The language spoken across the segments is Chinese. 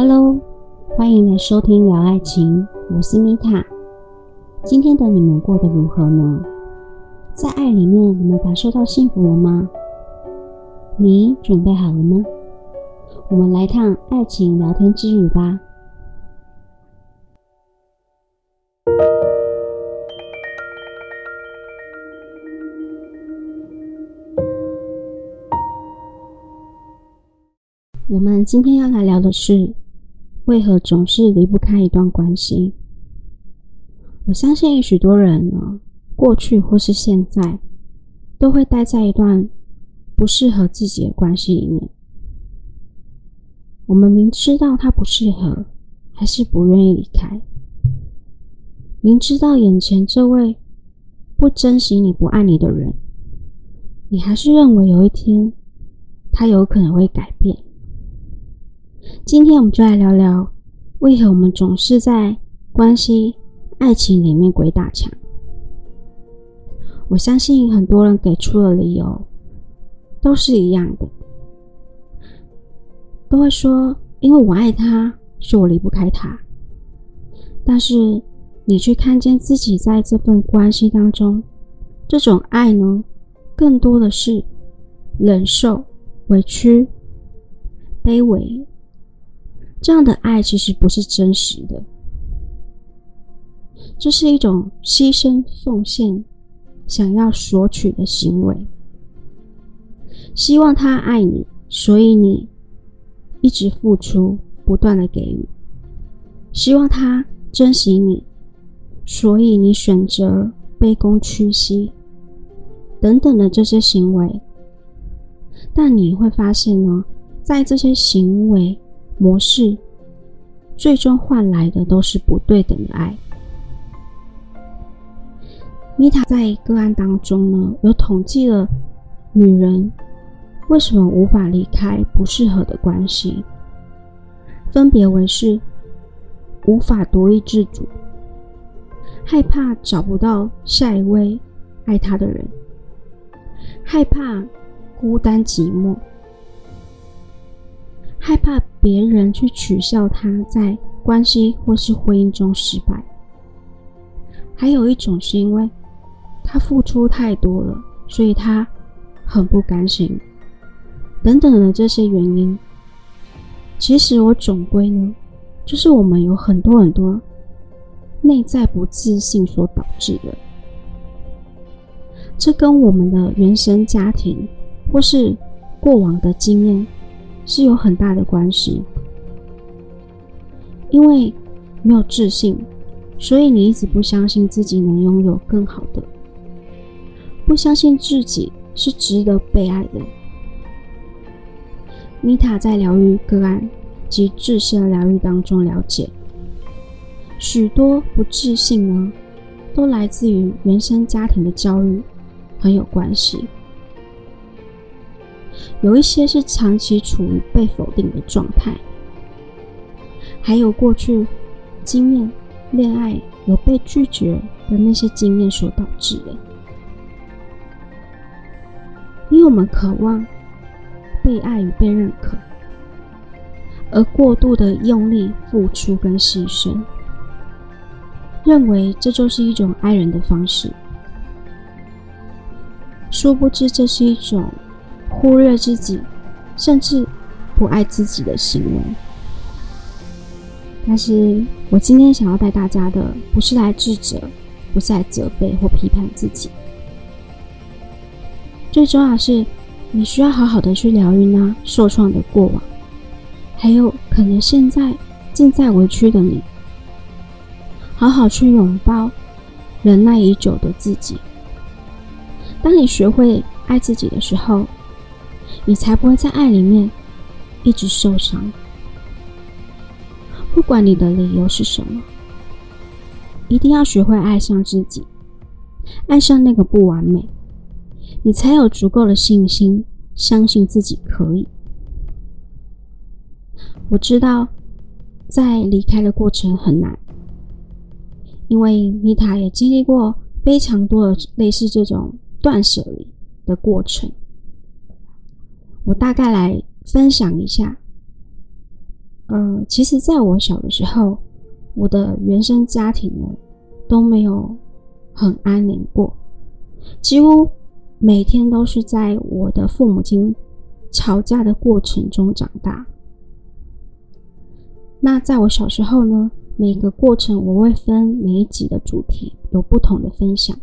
Hello，欢迎来收听聊爱情，我是米塔。今天的你们过得如何呢？在爱里面，你们感受到幸福了吗？你准备好了吗？我们来趟爱情聊天之旅吧。我们今天要来聊的是，为何总是离不开一段关系？我相信许多人呢，过去或是现在，都会待在一段不适合自己的关系里面。我们明知道他不适合，还是不愿意离开。明知道眼前这位不珍惜你、不爱你的人，你还是认为有一天他有可能会改变。今天我们就来聊聊，为何我们总是在关系、爱情里面鬼打墙。我相信很多人给出的理由都是一样的，都会说：“因为我爱他，所以我离不开他。”但是你去看见自己在这份关系当中，这种爱呢，更多的是忍受、委屈、卑微。这样的爱其实不是真实的，这是一种牺牲奉献、想要索取的行为。希望他爱你，所以你一直付出，不断的给予；希望他珍惜你，所以你选择卑躬屈膝等等的这些行为。但你会发现呢，在这些行为。模式最终换来的都是不对等的爱。米塔在个案当中呢，有统计了女人为什么无法离开不适合的关系，分别为是无法独立自主、害怕找不到下一位爱她的人、害怕孤单寂寞。害怕别人去取笑他在关系或是婚姻中失败，还有一种是因为他付出太多了，所以他很不甘心，等等的这些原因。其实我总归呢，就是我们有很多很多内在不自信所导致的，这跟我们的原生家庭或是过往的经验。是有很大的关系，因为没有自信，所以你一直不相信自己能拥有更好的，不相信自己是值得被爱的。米塔在疗愈个案及自身疗愈当中了解，许多不自信呢，都来自于原生家庭的教育很有关系。有一些是长期处于被否定的状态，还有过去经验恋爱有被拒绝的那些经验所导致的。因为我们渴望被爱与被认可，而过度的用力付出跟牺牲，认为这就是一种爱人的方式，殊不知这是一种。忽略自己，甚至不爱自己的行为。但是我今天想要带大家的，不是来自责，不是来责备或批判自己。最重要的是，你需要好好的去疗愈那受创的过往，还有可能现在正在委屈的你，好好去拥抱忍耐已久的自己。当你学会爱自己的时候，你才不会在爱里面一直受伤。不管你的理由是什么，一定要学会爱上自己，爱上那个不完美，你才有足够的信心，相信自己可以。我知道，在离开的过程很难，因为米塔也经历过非常多的类似这种断舍离的过程。我大概来分享一下，呃，其实在我小的时候，我的原生家庭呢都没有很安宁过，几乎每天都是在我的父母亲吵架的过程中长大。那在我小时候呢，每个过程我会分每一集的主题有不同的分享。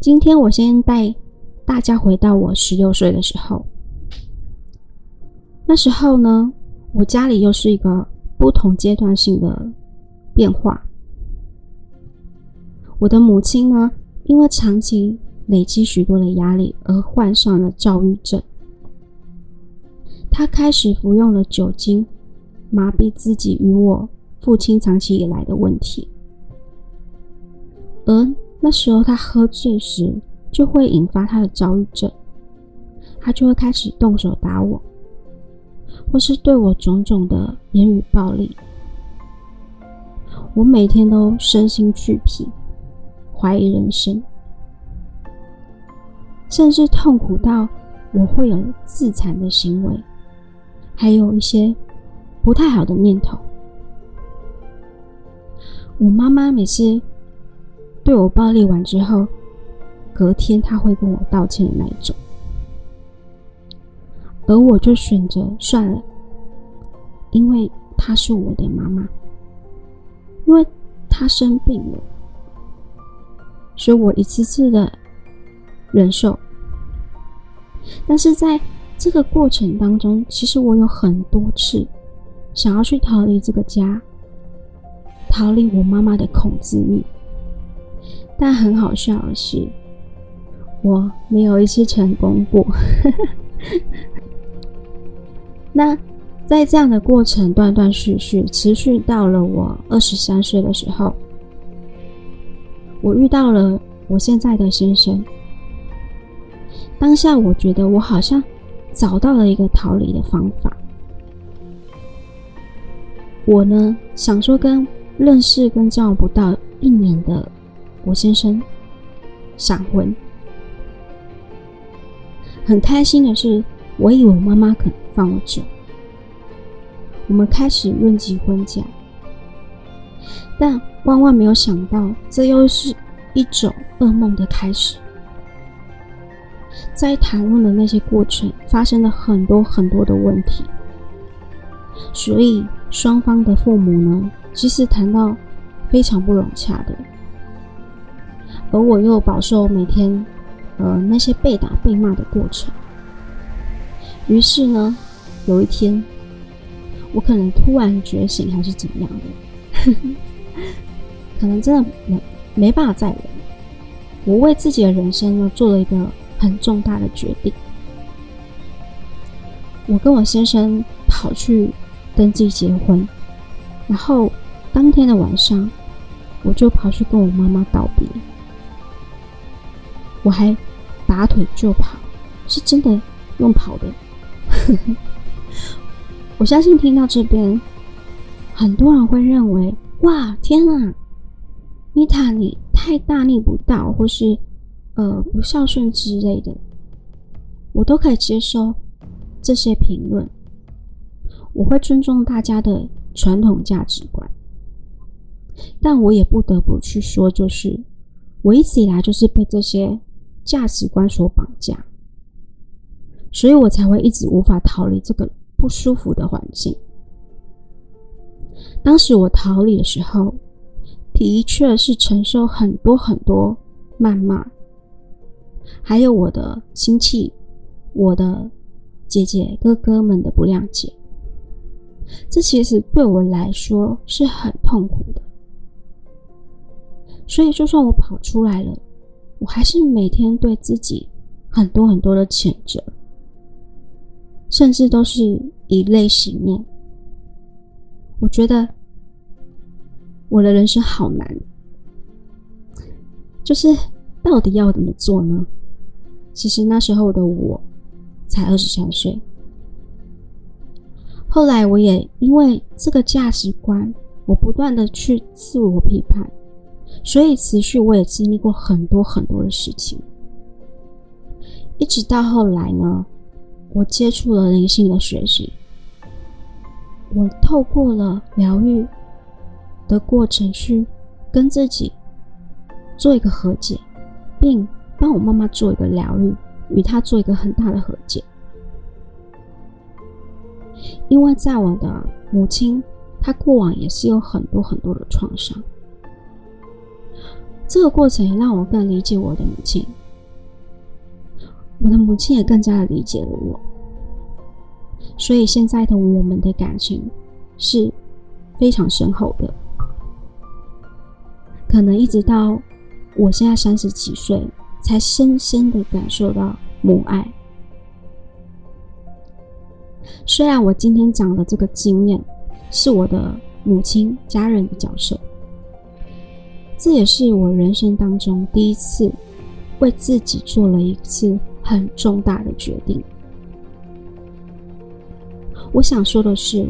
今天我先带大家回到我十六岁的时候，那时候呢，我家里又是一个不同阶段性的变化。我的母亲呢，因为长期累积许多的压力而患上了躁郁症，她开始服用了酒精。麻痹自己与我父亲长期以来的问题，而那时候他喝醉时就会引发他的躁郁症，他就会开始动手打我，或是对我种种的言语暴力，我每天都身心俱疲，怀疑人生，甚至痛苦到我会有自残的行为，还有一些。不太好的念头。我妈妈每次对我暴力完之后，隔天他会跟我道歉的那一种，而我就选择算了，因为她是我的妈妈，因为她生病了，所以我一次次的忍受。但是在这个过程当中，其实我有很多次。想要去逃离这个家，逃离我妈妈的控制欲，但很好笑的是，我没有一次成功过。那在这样的过程断断续续，持续到了我二十三岁的时候，我遇到了我现在的先生。当下我觉得我好像找到了一个逃离的方法。我呢，想说跟认识跟交往不到一年的我先生闪婚，很开心的是，我以为妈妈肯放我走，我们开始论及婚嫁，但万万没有想到，这又是一种噩梦的开始。在谈论的那些过程，发生了很多很多的问题，所以。双方的父母呢，其实谈到非常不融洽的，而我又饱受每天呃那些被打被骂的过程。于是呢，有一天，我可能突然觉醒，还是怎样的，可能真的没没办法再忍。我为自己的人生呢，做了一个很重大的决定。我跟我先生跑去。登记结婚，然后当天的晚上，我就跑去跟我妈妈道别，我还拔腿就跑，是真的用跑的。我相信听到这边，很多人会认为：哇，天啊，米塔，你太大逆不道，或是呃不孝顺之类的，我都可以接受这些评论。我会尊重大家的传统价值观，但我也不得不去说，就是我一直以来就是被这些价值观所绑架，所以我才会一直无法逃离这个不舒服的环境。当时我逃离的时候，的确是承受很多很多谩骂，还有我的亲戚、我的姐姐、哥哥们的不谅解。这其实对我来说是很痛苦的，所以就算我跑出来了，我还是每天对自己很多很多的谴责，甚至都是以泪洗面。我觉得我的人生好难，就是到底要怎么做呢？其实那时候的我才二十三岁。后来，我也因为这个价值观，我不断的去自我批判，所以持续我也经历过很多很多的事情，一直到后来呢，我接触了灵性的学习，我透过了疗愈的过程去跟自己做一个和解，并帮我妈妈做一个疗愈，与她做一个很大的和解。因为在我的母亲，她过往也是有很多很多的创伤。这个过程也让我更理解我的母亲，我的母亲也更加的理解了我。所以现在的我们的感情是非常深厚的，可能一直到我现在三十几岁，才深深的感受到母爱。虽然我今天讲的这个经验是我的母亲家人的角色，这也是我人生当中第一次为自己做了一次很重大的决定。我想说的是，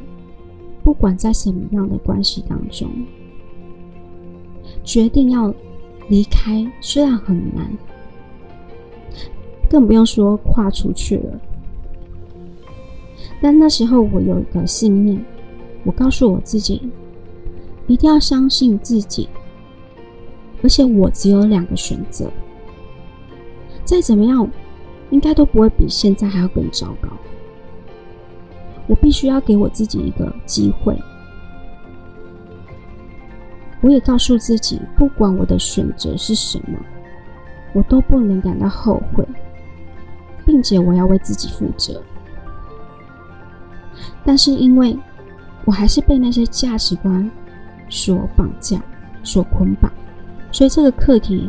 不管在什么样的关系当中，决定要离开虽然很难，更不用说跨出去了。但那时候我有一个信念，我告诉我自己，一定要相信自己，而且我只有两个选择，再怎么样，应该都不会比现在还要更糟糕。我必须要给我自己一个机会。我也告诉自己，不管我的选择是什么，我都不能感到后悔，并且我要为自己负责。但是因为我还是被那些价值观所绑架、所捆绑，所以这个课题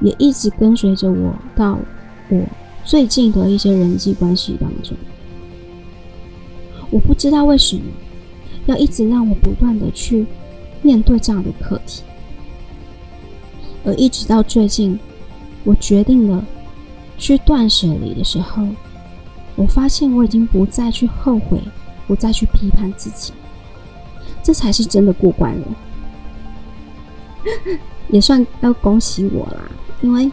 也一直跟随着我到我最近的一些人际关系当中。我不知道为什么要一直让我不断的去面对这样的课题，而一直到最近，我决定了去断舍离的时候，我发现我已经不再去后悔，不再去批判自己，这才是真的过关了，也算要恭喜我啦，因为，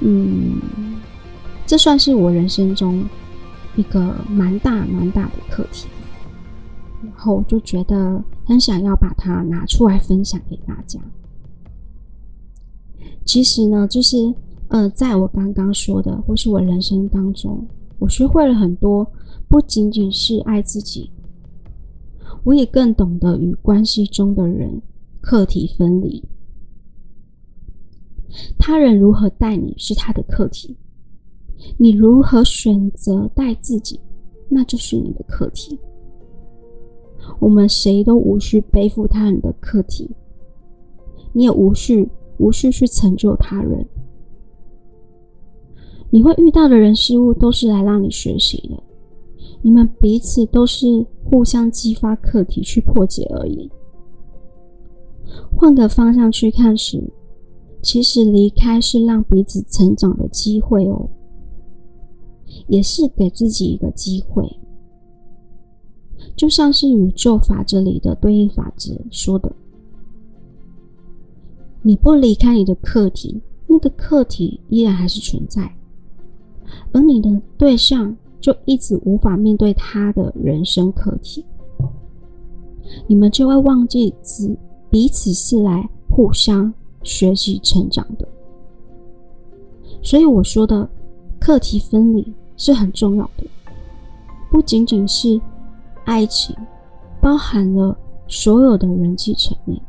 嗯，这算是我人生中。一个蛮大蛮大的课题，然后就觉得很想要把它拿出来分享给大家。其实呢，就是呃，在我刚刚说的，或是我人生当中，我学会了很多，不仅仅是爱自己，我也更懂得与关系中的人课题分离。他人如何待你是他的课题。你如何选择待自己，那就是你的课题。我们谁都无需背负他人的课题，你也无需无需去成就他人。你会遇到的人事物都是来让你学习的，你们彼此都是互相激发课题去破解而已。换个方向去看时，其实离开是让彼此成长的机会哦。也是给自己一个机会，就像是宇宙法则里的对应法则说的：“你不离开你的课题，那个课题依然还是存在，而你的对象就一直无法面对他的人生课题，你们就会忘记只彼此是来互相学习成长的。所以我说的课题分离。”是很重要的，不仅仅是爱情，包含了所有的人际层面。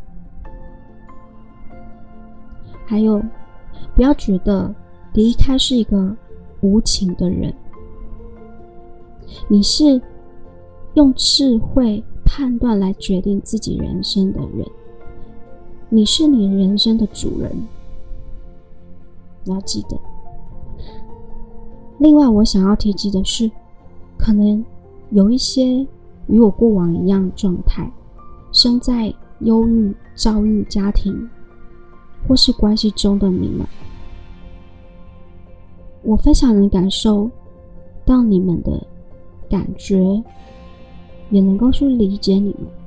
还有，不要觉得离开是一个无情的人，你是用智慧判断来决定自己人生的人，你是你人生的主人，你要记得。另外，我想要提及的是，可能有一些与我过往一样状态，身在忧郁、遭遇家庭或是关系中的你们，我非常能感受到你们的感觉，也能够去理解你们。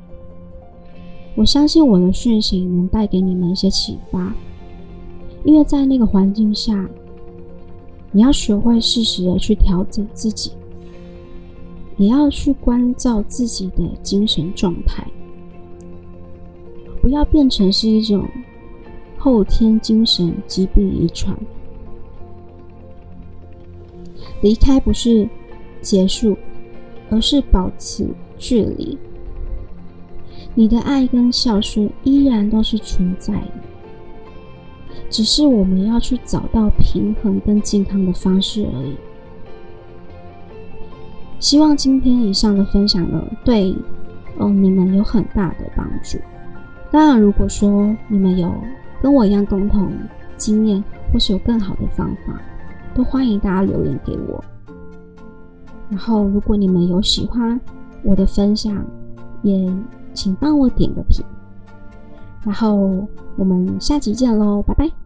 我相信我的讯息能带给你们一些启发，因为在那个环境下。你要学会适时的去调整自己，也要去关照自己的精神状态，不要变成是一种后天精神疾病遗传。离开不是结束，而是保持距离。你的爱跟孝顺依然都是存在的，只是我们要去找到平衡跟健康的方式而已。希望今天以上的分享呢，对哦你们有很大的帮助。当然，如果说你们有跟我一样共同经验，或是有更好的方法，都欢迎大家留言给我。然后，如果你们有喜欢我的分享，也请帮我点个评。然后我们下集见喽，拜拜。